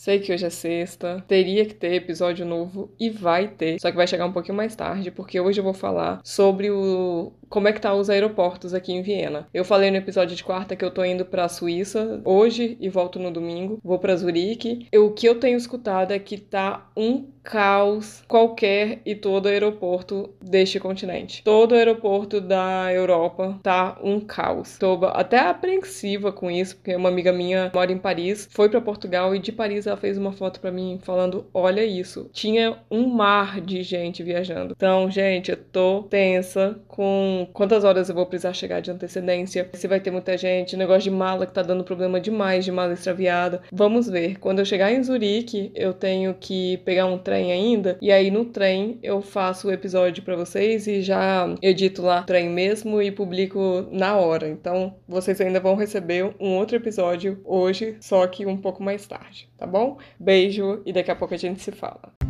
Sei que hoje é sexta, teria que ter episódio novo e vai ter, só que vai chegar um pouquinho mais tarde, porque hoje eu vou falar sobre o como é que tá os aeroportos aqui em Viena. Eu falei no episódio de quarta que eu tô indo para a Suíça hoje e volto no domingo. Vou para Zurique. Eu, o que eu tenho escutado é que tá um caos qualquer e todo aeroporto deste continente. Todo aeroporto da Europa tá um caos. Tô até apreensiva com isso, porque uma amiga minha mora em Paris, foi para Portugal e de Paris ela fez uma foto para mim falando: "Olha isso, tinha um mar de gente viajando". Então, gente, eu tô tensa com quantas horas eu vou precisar chegar de antecedência, se vai ter muita gente, negócio de mala que tá dando problema demais de mala extraviada. Vamos ver. Quando eu chegar em Zurique, eu tenho que pegar um trem ainda. E aí no trem eu faço o episódio para vocês e já edito lá o trem mesmo e publico na hora. Então vocês ainda vão receber um outro episódio hoje, só que um pouco mais tarde, tá bom? Beijo e daqui a pouco a gente se fala.